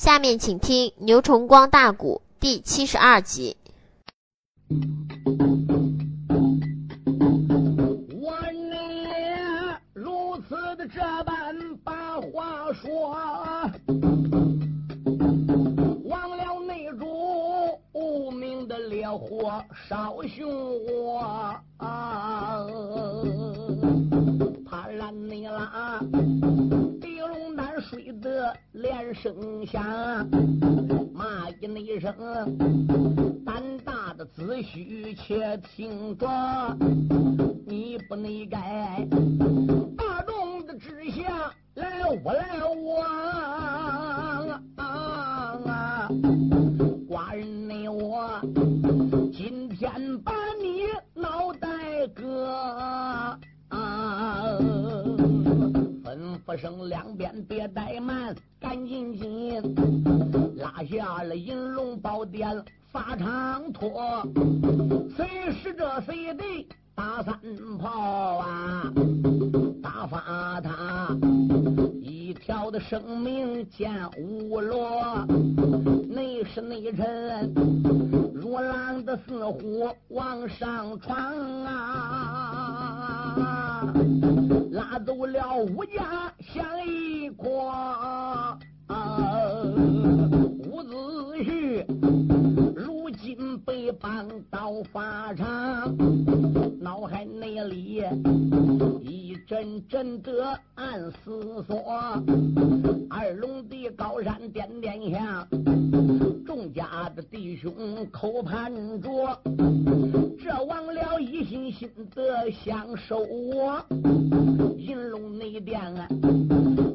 下面请听牛崇光大鼓第七十二集。我呢如此的这般把话说，忘了那主无名的烈火烧熊听上闯啊！拉走了武家像一筐，伍子胥如今被绑到法场，脑海内里一阵阵的暗思索，二龙的高山点点响，众家的弟兄口盼着，这忘了一心心的想收我。银龙内殿，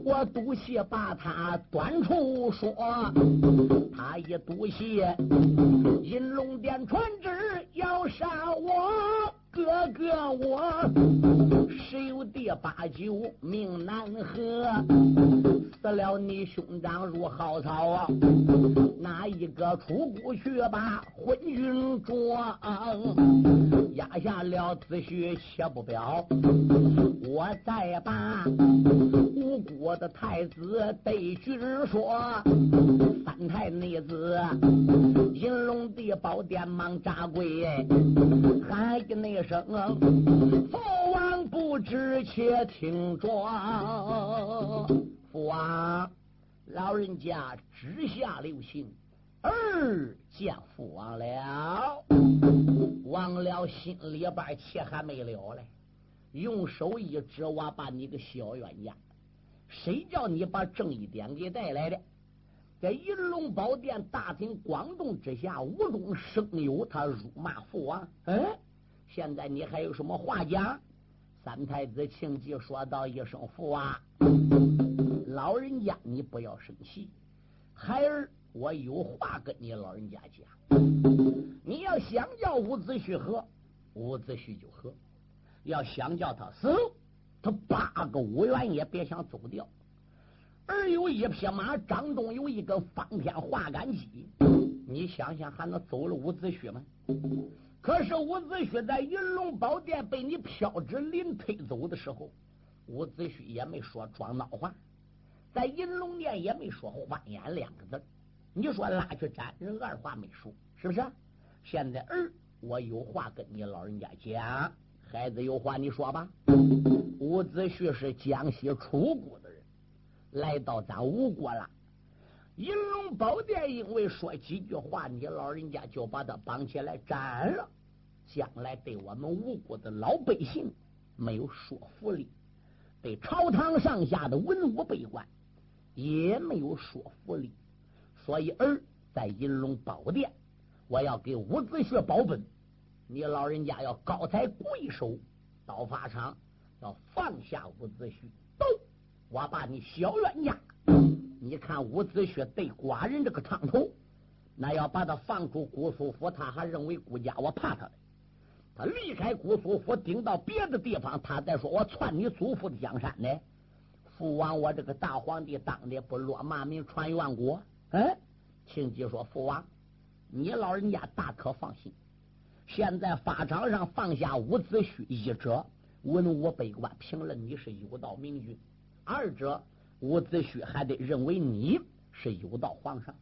我赌气把他端出说，他一赌气，银龙殿传旨要杀我哥哥我，十有第八九命难合，死了你兄长如蒿草啊！哪一个出谷去把昏君捉？压下了子虚且不表，我再把吴国的太子对君说，三太内子银龙的宝殿忙扎跪，喊一那声父王不知且听着，父王老人家直下留情，儿见父王了。王了心里边气还没了嘞，用手一指，我把你个小冤家，谁叫你把正义点给带来的？在银龙宝殿大庭广众之下，无中生有，他辱骂父王。哎，现在你还有什么话讲？三太子庆忌说道一声：“父王，老人家你不要生气，孩儿我有话跟你老人家讲。你要想叫伍子胥喝，伍子胥就喝；要想叫他死，他八个五元也别想走掉。而有一匹马，掌中有一个方天画杆戟，你想想还能走了伍子胥吗？可是伍子胥在银龙宝殿被你飘指临推走的时候，伍子胥也没说装孬话，在银龙殿也没说欢颜两个字。你说拉去斩人，二话没说，是不是？现在儿，我有话跟你老人家讲。孩子有话你说吧。伍子胥是江西楚国的人，来到咱吴国了。银龙宝殿因为说几句话，你老人家就把他绑起来斩了。将来对我们吴国的老百姓没有说服力，对朝堂上下的文武百官也没有说服力。所以儿在银龙宝殿。我要给伍子胥保本，你老人家要高抬贵手，到法场要放下伍子胥。走，我把你小冤家，你看伍子胥对寡人这个汤头，那要把他放出姑苏府，他还认为顾家我怕他他离开姑苏府，顶到别的地方，他再说我篡你祖父的江山呢。父王，我这个大皇帝当的不落骂名传万国。嗯，庆忌说父王。你老人家大可放心，现在法场上放下伍子胥一者，文武百官评论你是有道明君；二者，伍子胥还得认为你是有道皇上，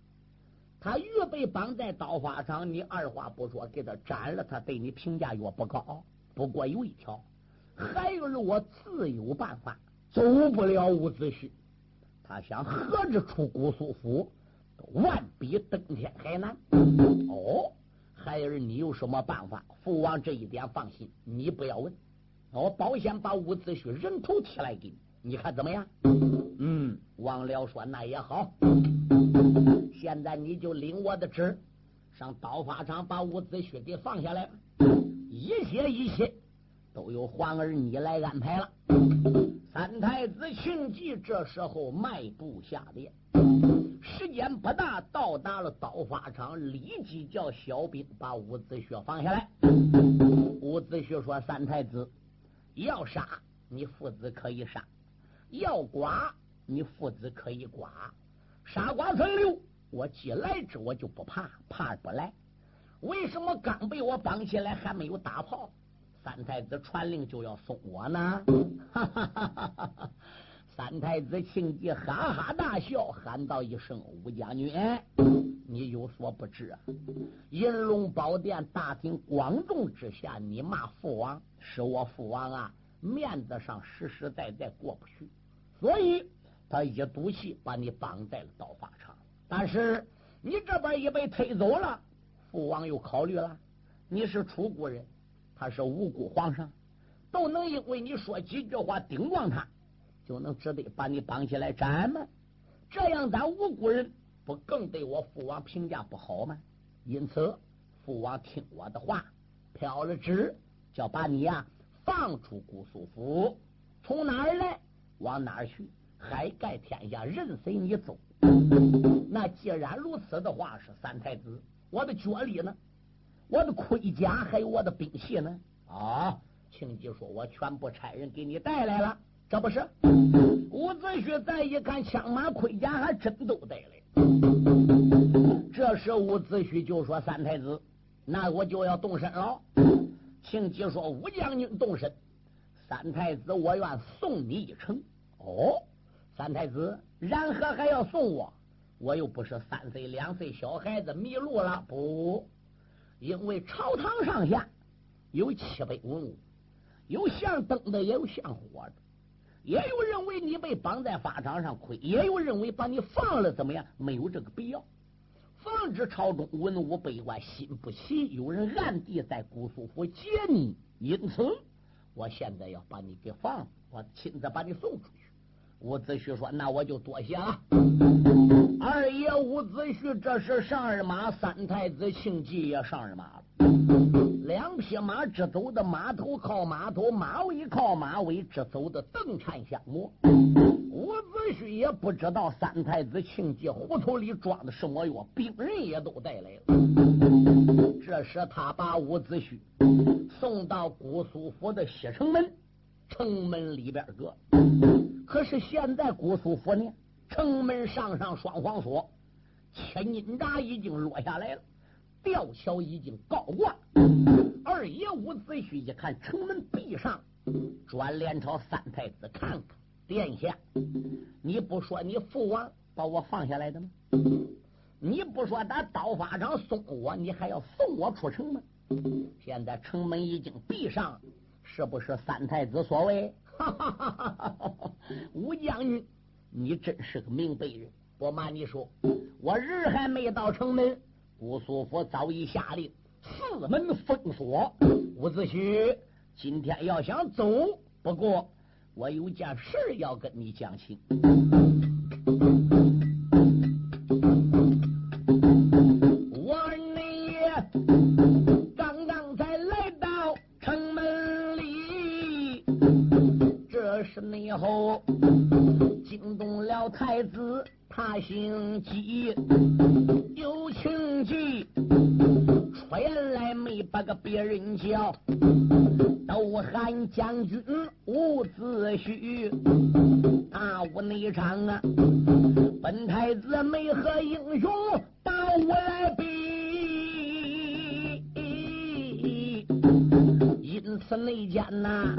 他预备绑在刀法上，你二话不说给他斩了，他对你评价越不高。不过有一条，孩儿我自有办法，走不了伍子胥。他想何之出姑苏府，万比登天还难。哦，孩儿你有什么办法？父王这一点放心，你不要问。我保险把伍子胥人头提来给你，你看怎么样？嗯，王辽说那也好。现在你就领我的旨，上刀法场把伍子胥给放下来。一切一切都由皇儿你来安排了。三太子庆忌这时候迈步下殿，时间不大，到达了刀法场，立即叫小兵把伍子胥放下来。伍子胥说：“三太子。”要杀你父子可以杀，要剐你父子可以剐。杀剐分流，我既来之我就不怕，怕不来。为什么刚被我绑起来还没有打炮？三太子传令就要送我呢？哈哈哈哈哈！三太子庆忌哈哈大笑，喊道一声：“吴将军，你有所不知！银龙宝殿大庭广众之下，你骂父王。”是我父王啊，面子上实实在在过不去，所以他一赌气把你绑在了刀法场。但是你这边一被推走了，父王又考虑了，你是楚国人，他是无辜皇上，都能因为你说几句话顶撞他，就能只得把你绑起来斩吗？这样咱无辜人不更对我父王评价不好吗？因此，父王听我的话，飘了旨。叫把你呀放出姑苏府，从哪儿来往哪儿去，海盖天下任随你走。那既然如此的话，是三太子，我的脚力呢？我的盔甲还有我的兵器呢？啊！庆忌说：“我全部差人给你带来了，这不是？”伍子胥再一看，枪马盔甲还真都带来。这时伍子胥就说：“三太子，那我就要动身了。”庆忌说：“武将军动身，三太子我愿送你一程。”哦，三太子，然何还要送我？我又不是三岁两岁小孩子迷路了。不，因为朝堂上下有七百文武，有像灯的，也有像火的，也有认为你被绑在法场上亏，也有认为把你放了怎么样？没有这个必要。防止朝中文武百官心不齐，有人暗地在姑苏府劫你，因此我现在要把你给放，我亲自把你送出去。伍子胥说：“那我就多谢了。”二爷伍子胥这是上二马，三太子庆忌也上二马了。两匹马直走的马头靠马头，马尾靠马尾，直走的邓产相磨。伍也不知道三太子庆忌胡头里装的什么药，病人也都带来了。这时他把伍子胥送到姑苏府的西城门，城门里边搁。可是现在姑苏府呢，城门上上双黄锁，千斤闸已经落下来了。吊桥已经高挂，二爷伍子胥一看城门闭上，转脸朝三太子看看，殿下，你不说你父王把我放下来的吗？你不说他刀法场送我，你还要送我出城吗？现在城门已经闭上，是不是三太子所为？哈哈哈哈哈！吴将军，你真是个明白人。不瞒你说，我日还没到城门。姑苏府早已下令四门封锁。伍子胥今天要想走，不过我有件事要跟你讲清。我你刚刚才来到城门里，这是内后惊动了太子。他姓姬，有情急，出来没把个别人叫，都喊将军伍子胥。大武内场啊，本太子没和英雄把我来比，因此内奸呐，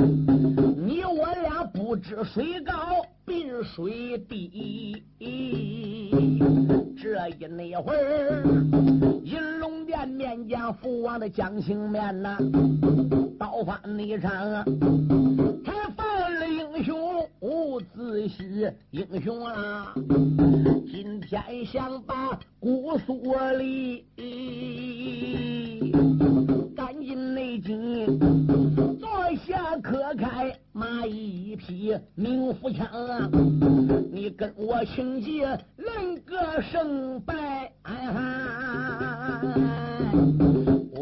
你我俩不知谁高。滨水地。这一那会儿，银龙殿面见父王的将情面呐，刀法那场才犯了英雄伍子胥英雄啊！今天想把姑苏里。赶紧内紧，坐下可开马一匹，明福枪！你跟我请节论个胜败，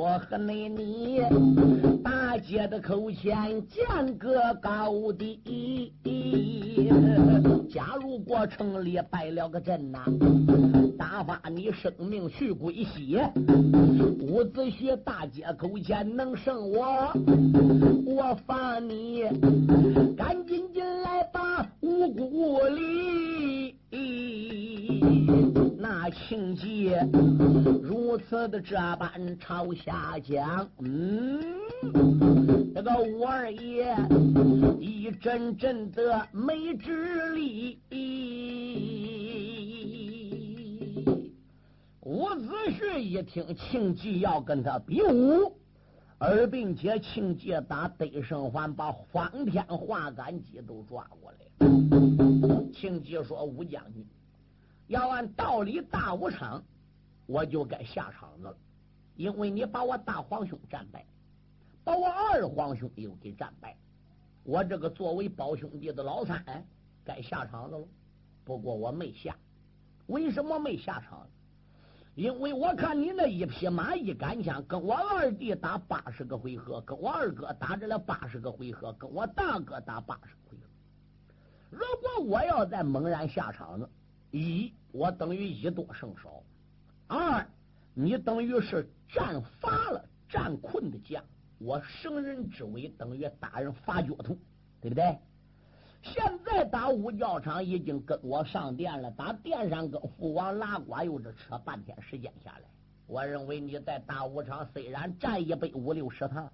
我和你你大姐的口前见个高低。假如过城里败了个阵呐，打发你生命去归西。伍子胥大街口前能胜我，我罚你赶紧进来把五谷里。那情节如此的这般朝下讲，嗯，这个五二爷一阵阵的没直力。伍子胥一听庆忌要跟他比武，而并且庆忌打得胜环把方天画杆戟都抓过来。庆忌说：“武将军。”要按道理，大武场我就该下场子了，因为你把我大皇兄战败，把我二皇兄又给战败，我这个作为胞兄弟的老三该下场子了。不过我没下，为什么没下场？因为我看你那一匹马一杆枪，跟我二弟打八十个回合，跟我二哥打这了八十个回合，跟我大哥打八十个回合。如果我要再猛然下场子，一我等于以多胜少，二你等于是战乏了、战困的将，我生人之危等于打人发脚图，对不对？现在打五教场已经跟我上殿了，打殿上跟父王拉呱又是扯半天时间下来。我认为你在大武场虽然战一百五六十趟，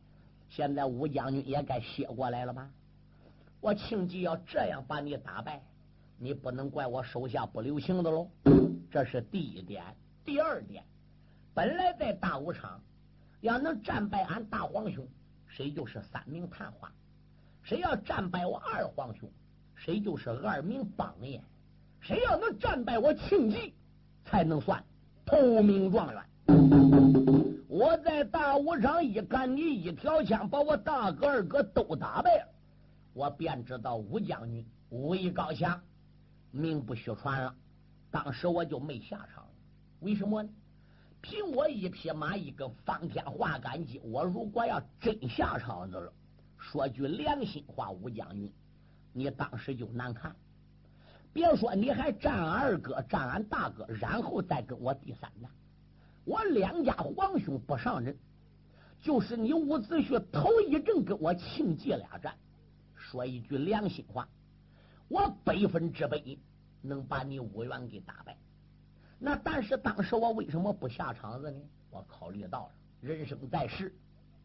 现在武将军也该歇过来了吧？我庆忌要这样把你打败。你不能怪我手下不留情的喽，这是第一点。第二点，本来在大武场，要能战败俺大皇兄，谁就是三名探花；谁要战败我二皇兄，谁就是二名榜眼；谁要能战败我庆忌，才能算头名状元。我在大武场一干你一条枪，把我大哥二哥都打败了，我便知道武将军武艺高强。名不虚传了，当时我就没下场，为什么呢？凭我一匹马，一个方天画杆戟，我如果要真下场子了，说句良心话，武将军，你当时就难看。别说你还战二哥，战俺大哥，然后再跟我第三战，我两家皇兄不上阵，就是你伍子胥头一阵跟我庆忌俩战，说一句良心话。我百分之百能把你五元给打败，那但是当时我为什么不下场子呢？我考虑到了人生在世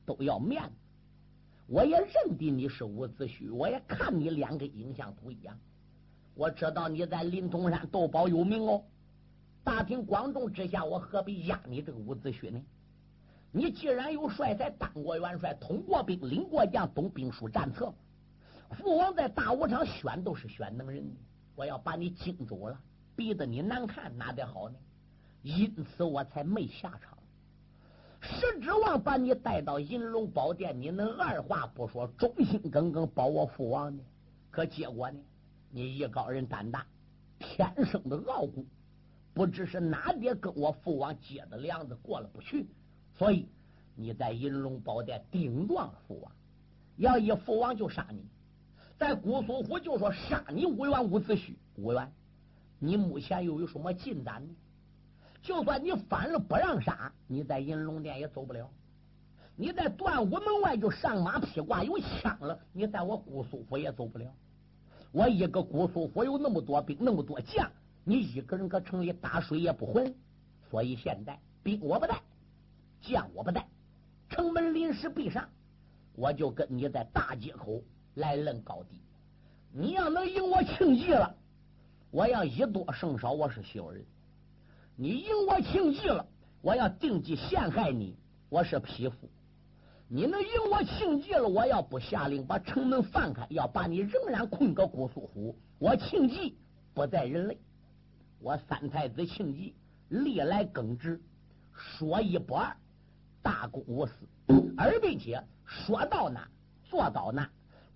都要面子，我也认定你是伍子胥，我也看你脸跟影像图一样，我知道你在临潼山斗宝有名哦，大庭广众之下，我何必压你这个伍子胥呢？你既然有帅才当过元帅，统过兵，领过将，懂兵书战策。父王在大武场选都是选能人，我要把你惊住了，逼得你难看，哪得好呢？因此我才没下场，实指望把你带到银龙宝殿，你能二话不说，忠心耿耿保我父王呢？可结果呢？你艺高人胆大，天生的傲骨，不知是哪点跟我父王结的梁子过了不去，所以你在银龙宝殿顶撞父王，要一父王就杀你。在姑苏府就说杀你五元伍子胥，五元，你目前又有什么进展呢？就算你反了不让杀，你在银龙殿也走不了。你在断武门外就上马披挂有枪了，你在我姑苏府也走不了。我一个姑苏府有那么多兵，那么多将，你一个人搁城里打水也不混。所以现在兵我不带，将我不带，城门临时闭上，我就跟你在大街口。来论高低，你要能赢我庆忌了，我要以多胜少，我是小人；你赢我庆忌了，我要定计陷害你，我是匹夫。你能赢我庆忌了，我要不下令把城门放开，要把你仍然困个姑苏府，我庆忌不在人类。我三太子庆忌历来耿直，说一不二，大公无私，而并且说到哪做到哪。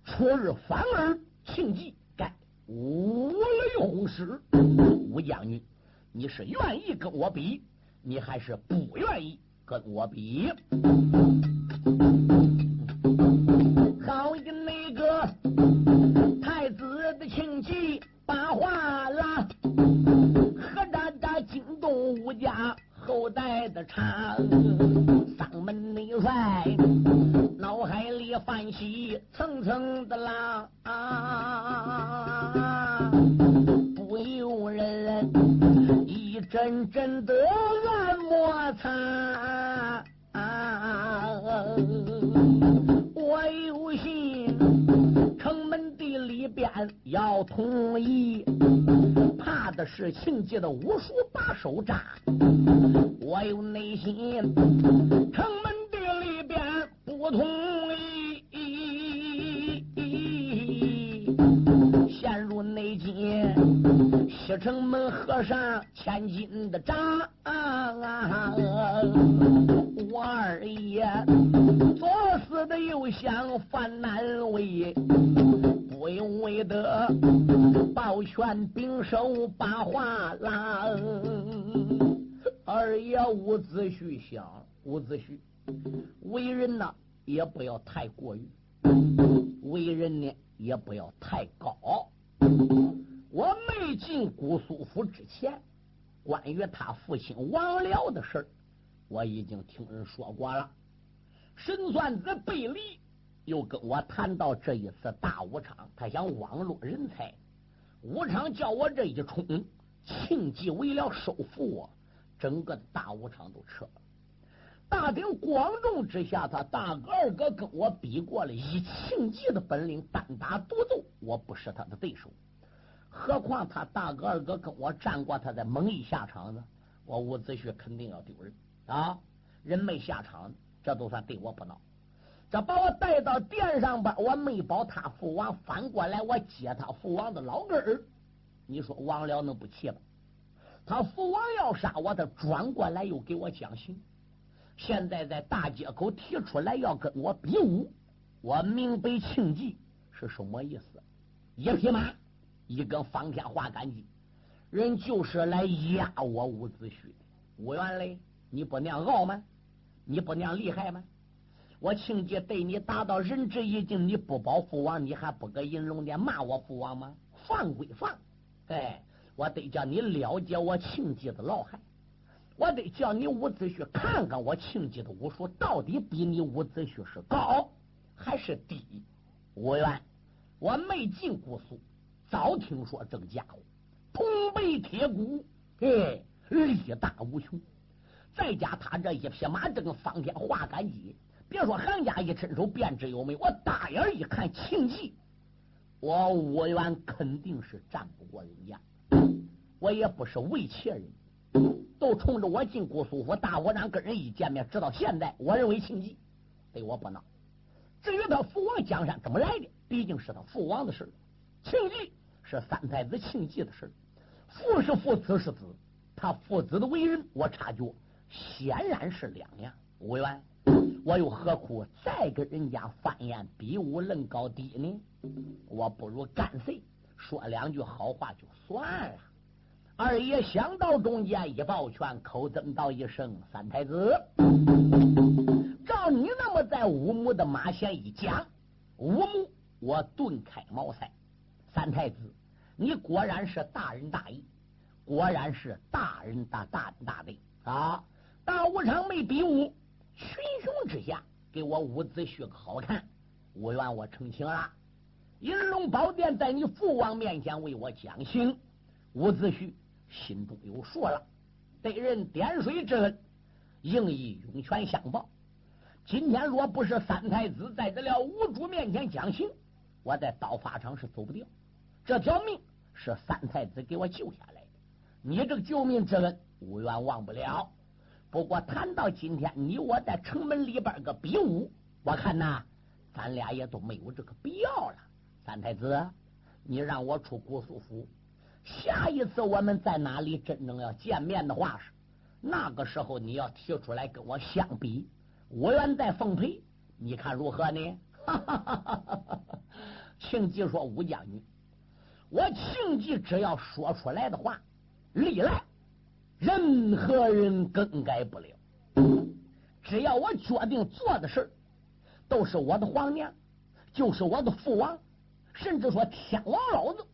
初日反而庆忌该无雷轰师，吴将军，你是愿意跟我比，你还是不愿意跟我比？好一个那个太子的庆忌把话拉。东吴家后代的长丧门内帅，泛起层层的浪，不由人一阵阵的乱摩擦。我有心城门的里边要同意。怕的是庆忌的武术把手扎，我有内心城门的里边不同意，西城门和尚千金的扎，我二爷作死的又想犯难为。不用为得抱拳并手把话拉，二爷伍子胥想，伍子胥为人呢也不要太过于，为人呢也不要太高。我没进姑苏府之前，关于他父亲王辽的事，我已经听人说过了。神算子贝离。又跟我谈到这一次大武场，他想网络人才。武场叫我这一冲，庆忌为了收复我，整个大武场都撤了。大庭广众之下，他大哥二哥跟我比过了，以庆忌的本领单打独斗，我不是他的对手。何况他大哥二哥跟我战过，他在蒙毅下场呢，我伍子胥肯定要丢人啊！人没下场，这都算对我不孬。这把我带到殿上吧，我没保他父王，反过来我接他父王的老根儿。你说王辽能不气吗？他父王要杀我，他转过来又给我讲刑。现在在大街口提出来要跟我比武，我明白庆忌是什么意思。一匹马，一个方天画杆戟，人就是来压我伍子胥。伍元雷，你不那样傲吗，你不那样厉害吗？我庆忌对你达到仁至义尽，你不保父王，你还不搁银龙殿骂我父王吗？放归放，哎，我得叫你了解我庆忌的老害，我得叫你伍子胥看看我庆忌的武术到底比你伍子胥是高还是低。伍元，我没进姑苏，早听说这个家伙铜背铁骨，哎，力大无穷，再加他这一匹马，这个方天画杆戟。别说行家一伸手便知有没有，我大眼一看，庆忌，我武元肯定是战不过人家。我也不是为妾人，都冲着我进姑苏府大武场跟人一见面，直到现在，我认为庆忌对我不孬。至于他父王江山怎么来的，毕竟是他父王的事庆忌是三太子庆忌的事父是父，子是子，他父子的为人，我察觉显然是两样。武元。我又何苦再跟人家翻眼比武论高低呢？我不如干脆说两句好话就算了。二爷想到中间一抱拳，口尊道一声：“三太子，照你那么在五木的马前一讲，五木我顿开茅塞。三太子，你果然是大仁大义，果然是大仁大大大的啊！大武场没比武。”群雄之下，给我伍子胥个好看，我愿我成亲了。银龙宝殿在你父王面前为我讲情，伍子胥心中有数了。对人点水之恩，应以涌泉相报。今天若不是三太子在得了五主面前讲情，我在刀法场是走不掉。这条命是三太子给我救下来的，你这个救命之恩，无缘忘不了。不过谈到今天，你我在城门里边个比武，我看呐，咱俩也都没有这个必要了。三太子，你让我出姑苏府，下一次我们在哪里真正要见面的话是，那个时候你要提出来跟我相比，我愿在奉陪，你看如何呢？哈哈哈哈哈哈！庆忌说：“武将军，我庆忌只要说出来的话，历来。”任何人更改不了。只要我决定做的事都是我的皇娘，就是我的父王，甚至说天王老子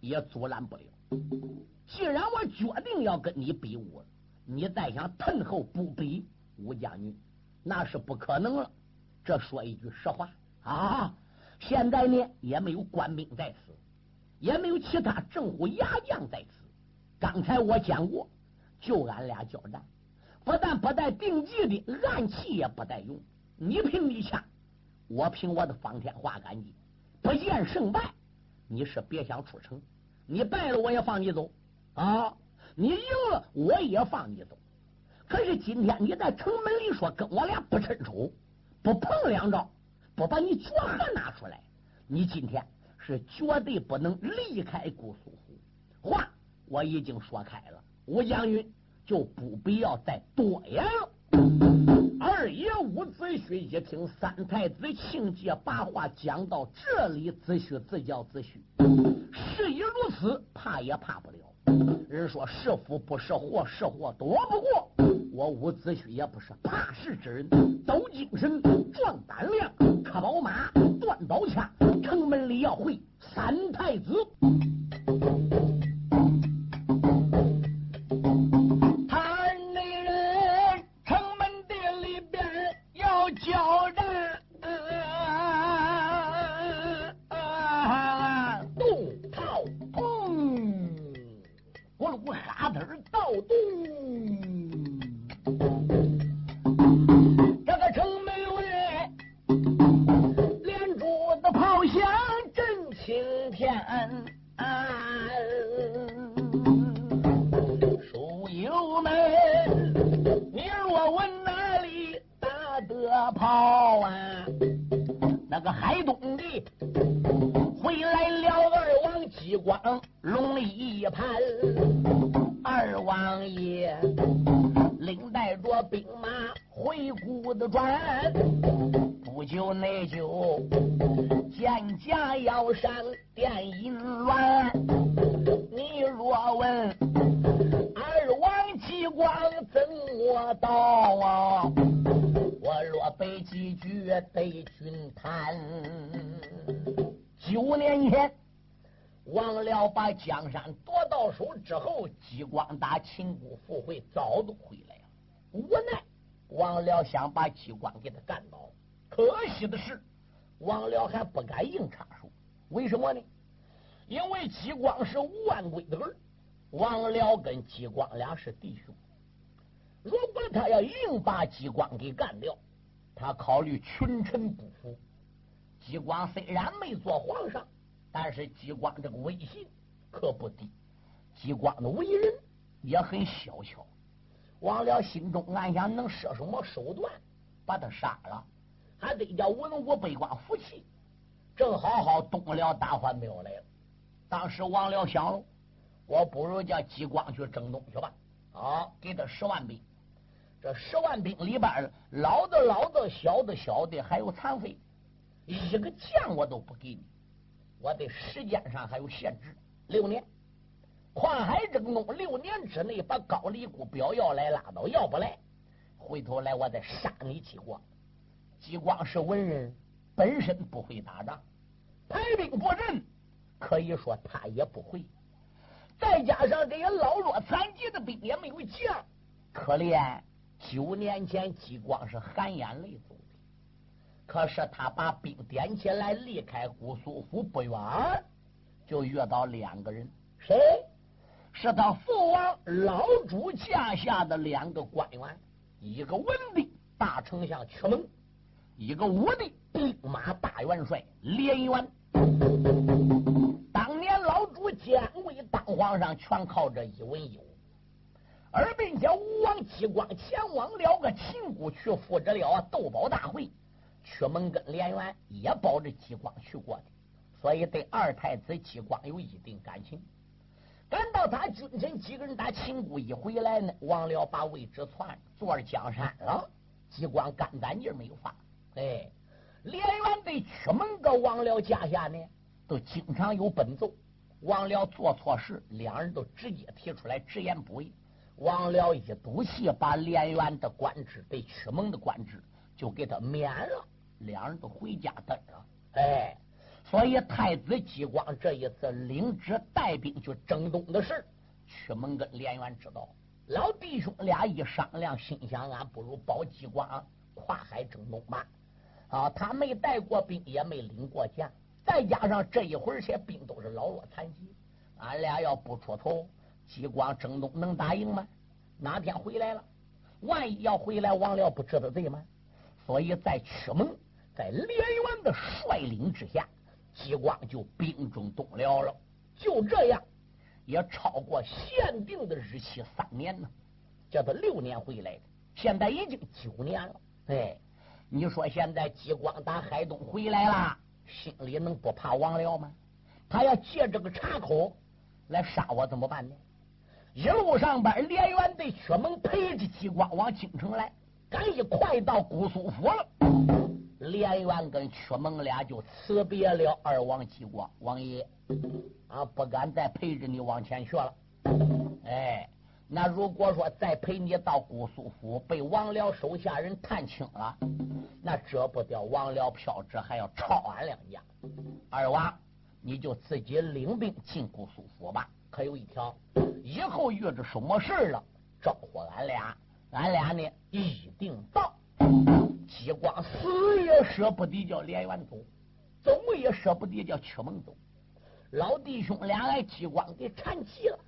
也阻拦不了。既然我决定要跟你比武，你再想退后不比，吴将军那是不可能了。这说一句实话啊，现在呢也没有官兵在此，也没有其他政府牙将在此。刚才我讲过。就俺俩交战，不但不带定计的暗器也不带用，你凭你枪，我凭我的方天画杆戟，不见胜败，你是别想出城。你败了我也放你走啊，你赢了我也放你走。可是今天你在城门里说跟我俩不伸手，不碰两招，不把你脚汗拿出来，你今天是绝对不能离开姑苏湖。话我已经说开了。吴将军就不必要再多言了。二爷伍子胥一听三太子庆忌把话讲到这里，子胥自叫子胥，事已如此，怕也怕不了。人说是福不是祸，是祸躲不过。我伍子胥也不是怕事之人，抖精神，壮胆量，克宝马，断宝枪，李耀辉三太子。早都回来了。无奈王辽想把激光给他干倒，可惜的是王辽还不敢硬插手。为什么呢？因为激光是万贵的儿，王辽跟激光俩是弟兄。如果他要硬把激光给干掉，他考虑群臣不服。激光虽然没做皇上，但是激光这个威信。可不低，激光的为人也很小巧。王辽心中暗想：能设什么手段把他杀了，还得叫文武百官服气，正好好东辽大换庙来了。当时王辽想，我不如叫激光去征东去吧。好，给他十万兵。这十万兵里边，老的老的，小的小的，还有残废，一个将我都不给你。我的时间上还有限制。六年，跨海征东，六年之内把高丽姑表要来拉倒，要不来，回头来我再杀你激光。激光是文人，本身不会打仗，排兵布阵，可以说他也不会。再加上这些老弱残疾的兵也没有将，可怜九年前激光是含眼泪走的。可是他把兵点起来，离开姑苏府不远。就遇到两个人，谁？是他父王老主驾下的两个官员，一个文的大丞相屈蒙，一个武的兵马大元帅连元。当年老朱监卫当皇上，全靠这一文一武。而并且吴王姬光前往了个秦国去赴着了斗宝大会，曲门跟连元也保着姬光去过的，所以对二太子姬光有一定感情。赶到他君臣几个人打秦国一回来呢，王辽把位置传坐着江山了，机关干干劲没有发。哎，连元对曲门搁王辽家下呢，都经常有奔奏。王辽做错事，两人都直接提出来直言不讳。王辽一赌气，把连元的官职被曲蒙的官职就给他免了，两人都回家等着。哎，所以太子姬光这一次领旨带兵去征东的事，曲蒙跟连元知道。老弟兄俩一商量，心想：俺不如保姬光跨海征东吧。啊，他没带过兵，也没领过将，再加上这一会儿些兵都是老弱残疾，俺俩要不出头。激光征东能打赢吗？哪天回来了？万一要回来，王辽不知道罪吗？所以在曲蒙，在连元的率领之下，激光就兵中东辽了。就这样，也超过限定的日期三年呢，叫他六年回来的。现在已经九年了。哎，你说现在激光打海东回来了，心里能不怕王辽吗？他要借这个岔口来杀我，怎么办呢？一路上边，连元对薛蒙陪着激光往京城来，赶紧快到姑苏府了，连元跟屈蒙俩就辞别了二王激光王爷啊，不敢再陪着你往前去了。哎，那如果说再陪你到姑苏府，被王僚手下人探清了，那折不掉王僚票纸，还要抄俺两家。二王，你就自己领兵进姑苏府吧。可有一条，以后遇着什么事了，招呼俺俩，俺俩呢一定到。激光死也舍不得叫连元走，走也舍不得叫曲蒙走。老弟兄俩挨激光给缠齐了，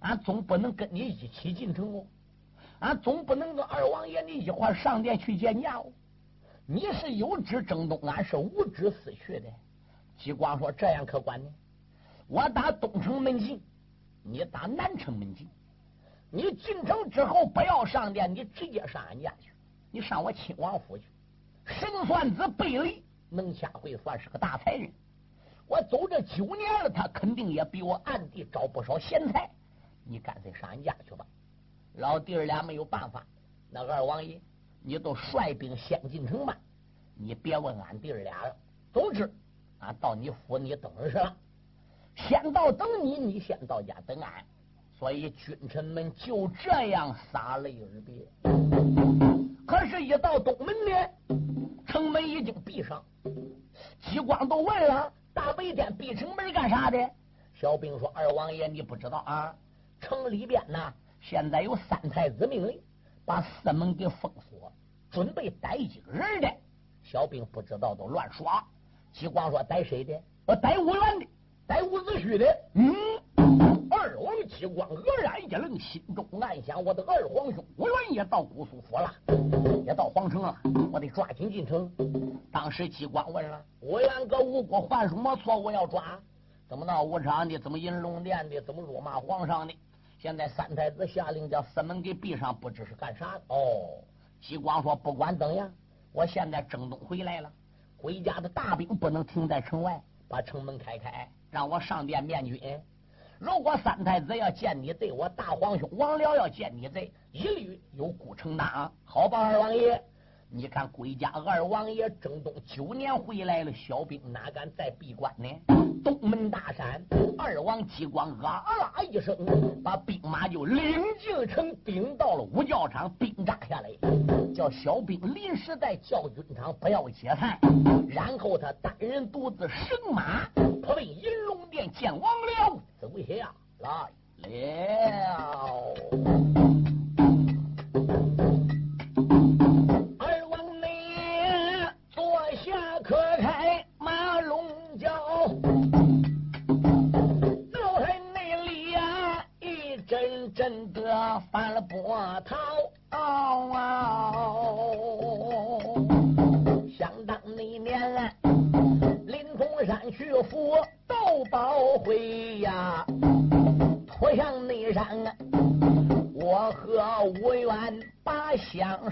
俺总不能跟你一起进城哦，俺总不能跟二王爷你一块上殿去见驾哦。你是有旨征东，俺是无旨死去的。激光说：“这样可管呢？我打东城门进。”你打南城门进，你进城之后不要上殿，你直接上俺家去，你上我亲王府去。神算子贝雷能下会算是个大才人，我走这九年了，他肯定也比我暗地找不少贤才。你干脆上俺家去吧。老弟儿俩没有办法，那二王爷，你都率兵先进城吧，你别问俺弟儿俩了。总之，俺到你府你等着了。先到等你，你先到家等俺，所以君臣们就这样洒泪而别。可是，一到东门呢，城门已经闭上。激光都问了：大白天闭城门干啥的？小兵说：“二王爷，你不知道啊？城里边呢，现在有三太子命令，把四门给封锁，准备逮几个人的。”小兵不知道，都乱说。激光说：“逮谁的？我逮武元的。”逮伍子胥的，嗯，二王激光愕然一愣，心中暗想：我的二皇兄吴元也到姑苏府了，也到皇城了，我得抓紧进城。当时激光问了：吴元搁吴国犯什么错误要抓？怎么闹武昌的？怎么引龙殿的？怎么辱骂皇上的？现在三太子下令将四门给闭上，不知是干啥的。哦，激光说：不管怎样，我现在征东回来了，回家的大兵不能停在城外，把城门开开。让我上殿面君。如果三太子要见你罪，我大皇兄王僚要见你罪，一律有孤承担。好吧，二王爷，你看归家二王爷征东九年回来了，小兵哪敢再闭关呢？东门大山，二王激光啊啦一声，把兵马就领进城，顶到了五教场，兵扎下来，叫小兵临时在教军场不要解散，然后他单人独自升马。可谓银龙殿见王了，走下来了。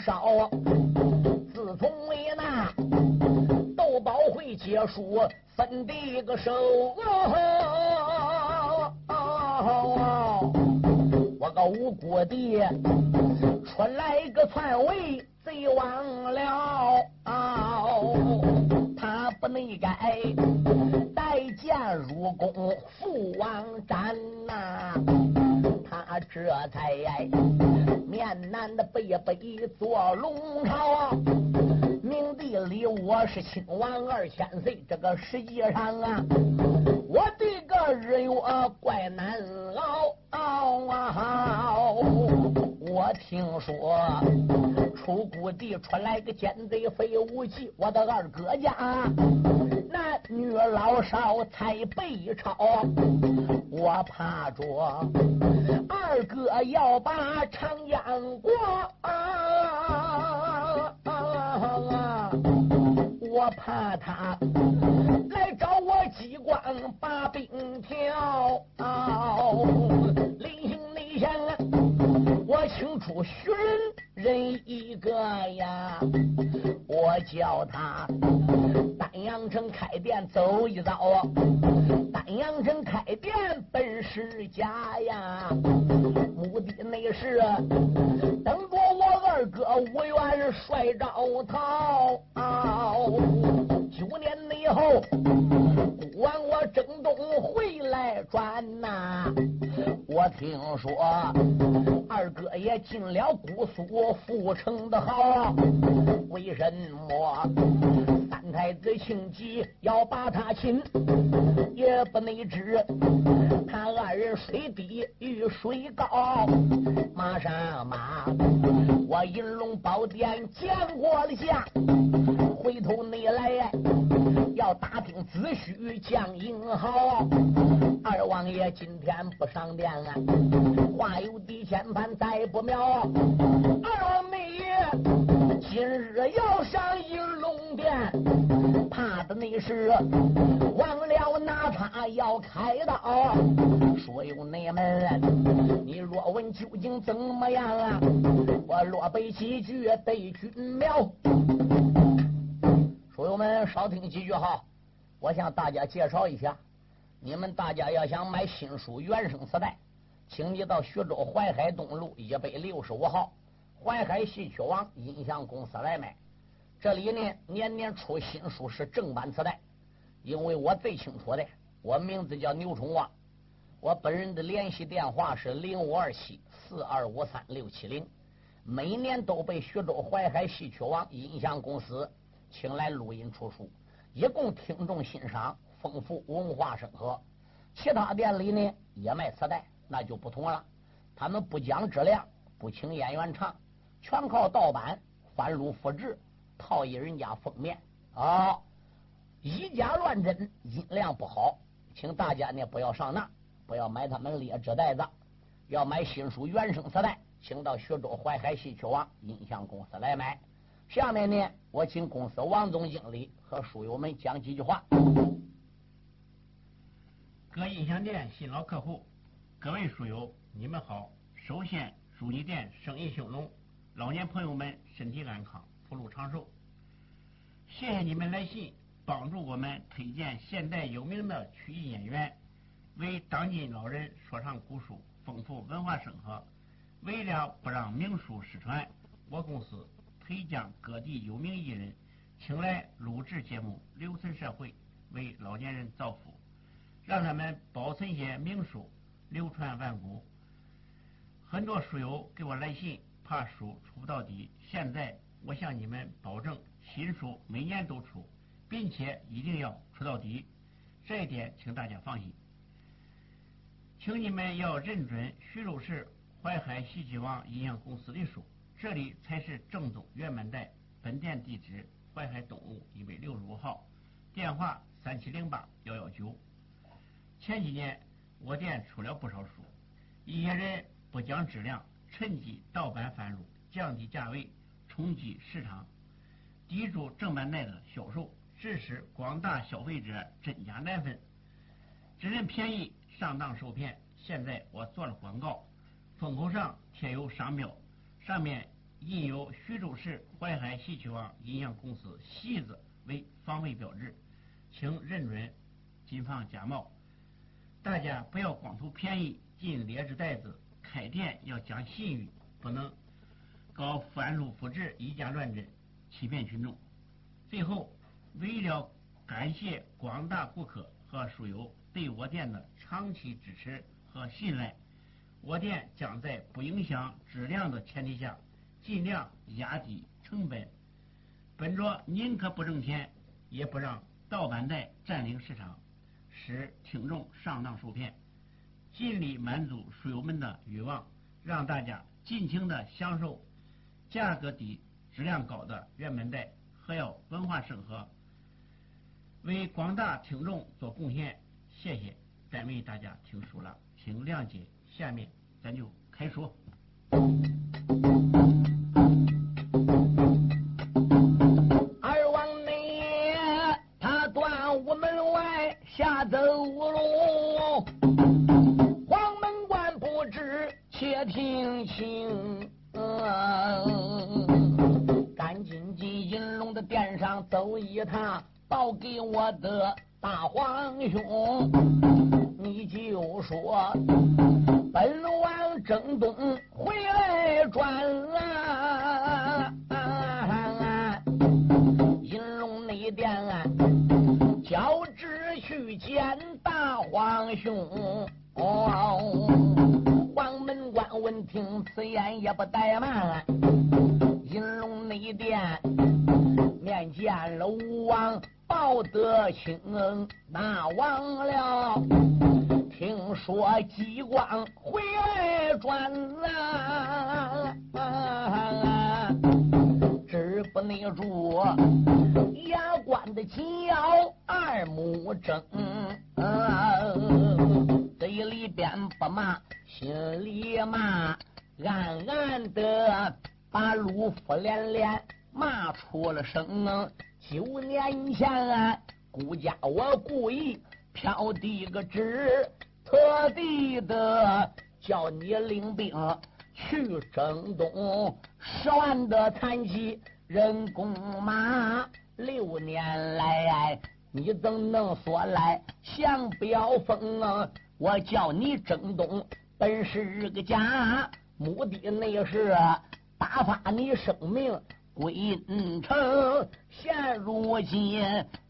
少。自从为那斗宝会结束，分一个手。我个无辜的出来个篡位贼王了，不内改带剑入宫父王斩呐，他这才面南的背北坐龙朝，明地里我是亲王二千岁，这个实际上啊，我的个日月怪难熬啊。我听说出谷地出来个奸贼非武器，我的二哥家男女老少才被抄，我怕着二哥要把长江过啊，啊啊我怕他来找我机关把兵挑。我清楚许人人一个呀，我叫他丹阳城开店走一遭，丹阳城开店本是家呀，目的那是等着我二哥五帅招讨，我听说二哥也进了姑苏府城的好，为什么三太子庆吉要把他擒？也不能知他二人水低与水高。马上马，我银龙宝殿见过了下，回头你来要打听子虚将英豪。二王爷今天不上殿啊，话有地千番再不妙。二王爷今日要上银龙殿，怕的那是忘了拿他要开刀。说有内门，你若问究竟怎么样啊？我若背几句对君苗。书友们少听几句哈，我向大家介绍一下。你们大家要想买新书原声磁带，请你到徐州淮海东路一百六十五号淮海戏曲网音像公司来买。这里呢年年出新书是正版磁带，因为我最清楚的，我名字叫牛崇旺，我本人的联系电话是零五二七四二五三六七零，每年都被徐州淮海戏曲网音像公司请来录音出书，一共听众欣赏。丰富文化生活，其他店里呢也卖磁带，那就不同了。他们不讲质量，不请演员唱，全靠盗版、翻录、复制，套一人家封面啊，以假乱真，音量不好。请大家呢不要上当，不要买他们劣质袋子。要买新书原声磁带，请到徐州淮海戏曲网音像公司来买。下面呢，我请公司王总经理和书友们讲几句话。各音响店新老客户，各位书友，你们好！首先祝你店生意兴隆，老年朋友们身体安康，福禄长寿。谢谢你们来信，帮助我们推荐现代有名的曲艺演员，为当今老人说唱古书，丰富文化生活。为了不让名书失传，我公司推将各地有名艺人请来录制节目，留存社会，为老年人造福。让他们保存些名书，流传万古。很多书友给我来信，怕书出不到底。现在我向你们保证，新书每年都出，并且一定要出到底。这一点，请大家放心。请你们要认准徐州市淮海戏剧网音像公司的书，这里才是正宗原版带。本店地址：淮海东路一百六十五号，电话：三七零八幺幺九。前几年，我店出了不少书，一些人不讲质量，趁机盗版翻录，降低价位，冲击市场，抵住正版袋的销售，致使广大消费者真假难分，只认便宜，上当受骗。现在我做了广告，封口上贴有商标，上面印有徐州市淮海戏曲网音像公司“戏”字为防伪标志，请认准，谨防假冒。大家不要光图便宜进劣质袋子，开店要讲信誉，不能搞翻录复制、以假乱真，欺骗群众。最后，为了感谢广大顾客和书友对我店的长期支持和信赖，我店将在不影响质量的前提下，尽量压低成本，本着宁可不挣钱，也不让盗版带占领市场。使听众上当受骗，尽力满足书友们的欲望，让大家尽情的享受价格低、质量高的原版带，还要文化审核，为广大听众做贡献。谢谢，单为大家听书了，请谅解。下面咱就开说。我的大皇兄。你就说，本王征东回来转啊，银龙内殿交旨。去见大皇兄，哦黄门关闻听此言也不怠慢，得清大王了。听说激光回来转啊，知不内住。牙关的紧咬二目睁，嘴里边不骂，心里骂，暗暗的把陆夫连连骂出了声。九年前啊，顾家我故意飘递个纸，特地的叫你领兵去征东，十万的残骑人工马。六年来，你怎能说来降表封啊？我叫你征东，本是个假，目的那是打发你生命归阴城。现如今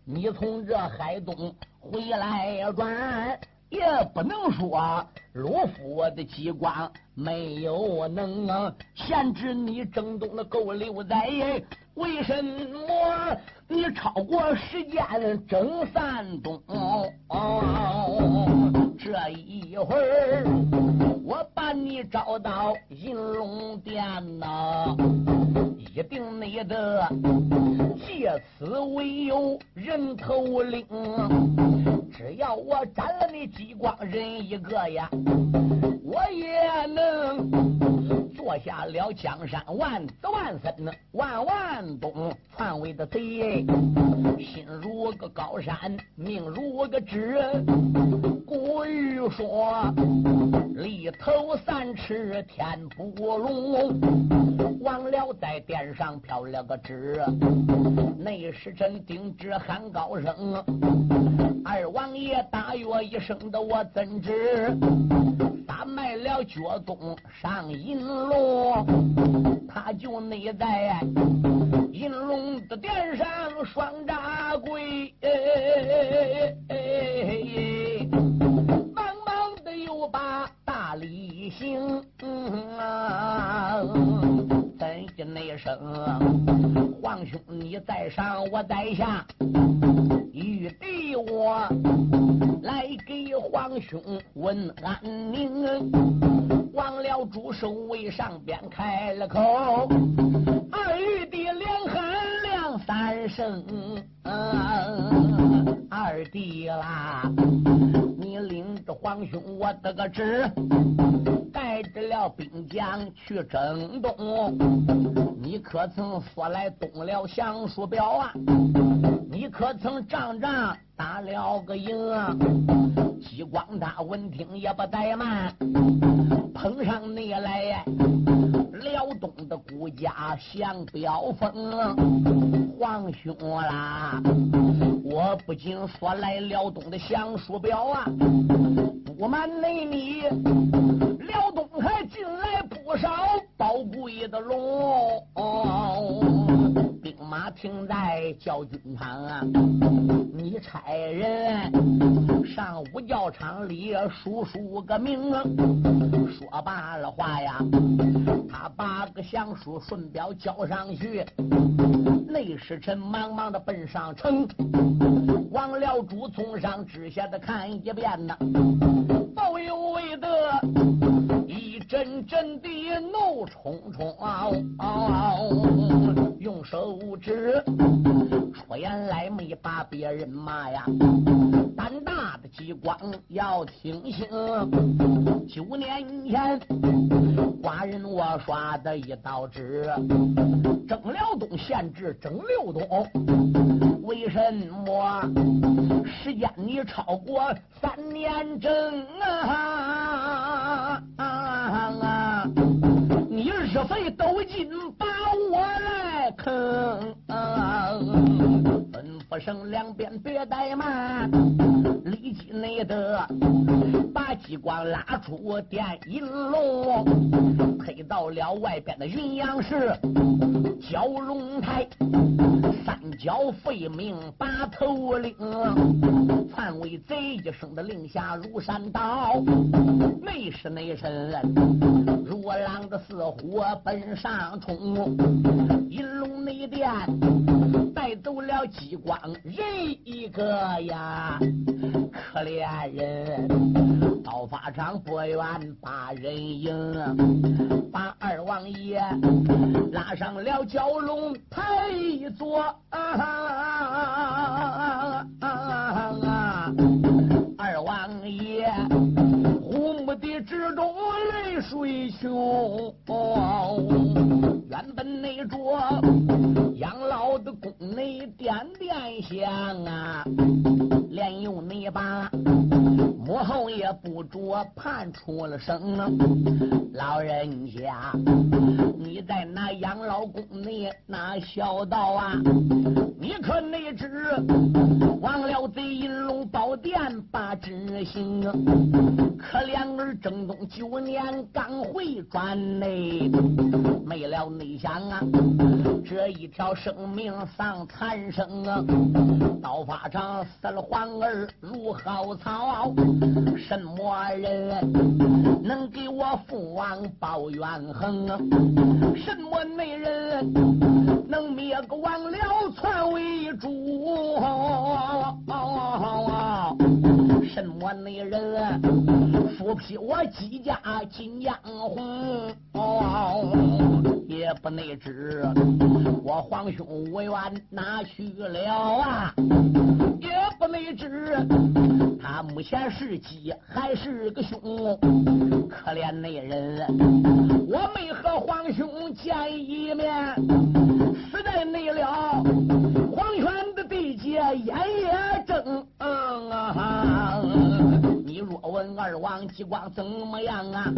你从这海东回来转，也不能说陆夫的机关没有能限制你征东的够留在。为什么你超过时间征三冬？这一会儿我把你找到银龙殿呐，一定你的借此为由人头领。只要我斩了你激光人一个呀，我也能。落下了江山万子万孙万万东篡位的贼，心如个高山，命如个纸。古语说，里头三尺天不容。忘了在殿上飘了个纸，内时臣定旨喊高声，二王爷大约一声的我怎知？他卖了脚东上银龙，他就内在银龙的殿上双扎跪，忙忙的又把大礼行。怎的那声，皇兄你在上，我在下，玉帝我。来给皇兄问安宁，忘了主守卫上边开了口，二玉帝连喊三声，二弟啦，你领着皇兄我得个旨，带着了兵将去征东，你可曾说来东了降书表啊？你可曾仗仗打了个营？激光大闻听也不怠慢，捧上你来呀，辽东的孤家降标风，皇兄啦，我不仅说来辽东的降书表啊，不瞒内你，辽东还进来不少宝贵的龙。马停在教军场啊，你差人上五教场里数数个名。说罢了话呀，他把个降书顺表交上去，内侍臣忙忙的奔上城，王辽主从上至下的看一遍呐，都有为得阵阵的怒冲冲。用手指，出言来没把别人骂呀。胆大的激光要听信，九年前寡人我刷的一道纸，征辽东县治征六东，为什么时间你超过三年整啊？费斗金把我来坑，吩咐声两边别怠慢，立即内得把机关拉出电银龙，推到了外边的云阳市蛟龙台，三角废命把头领，篡位贼一声的令下庐山岛，内是内身。如狼的似虎奔上冲，银龙内殿带走了激光人一个呀，可怜人刀法场不愿把人迎，把二王爷拉上了蛟龙台座，二王爷。的之中泪水穷，原本那桌养老的宫内点点香啊，连用那把母后也不着盼出了声，老人家你在那养老宫内那小道啊，你可没知忘了贼银龙宝殿把执行，可怜儿正东九年刚回转内，没了内想啊，这一条生命丧残生啊，刀法长死了皇儿如蒿草，什么人能给我父王报怨恨？什么美人能灭个王僚篡为主？什么美人复辟我姬家金江红？也不内知我皇兄无缘哪去了啊？也不内知他目前是鸡还是个熊？可怜那人，我没和皇兄见一面，死在内了。黄泉的地界眼也睁啊。你若问二王激光怎么样啊？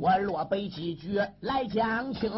我若背几句来讲清。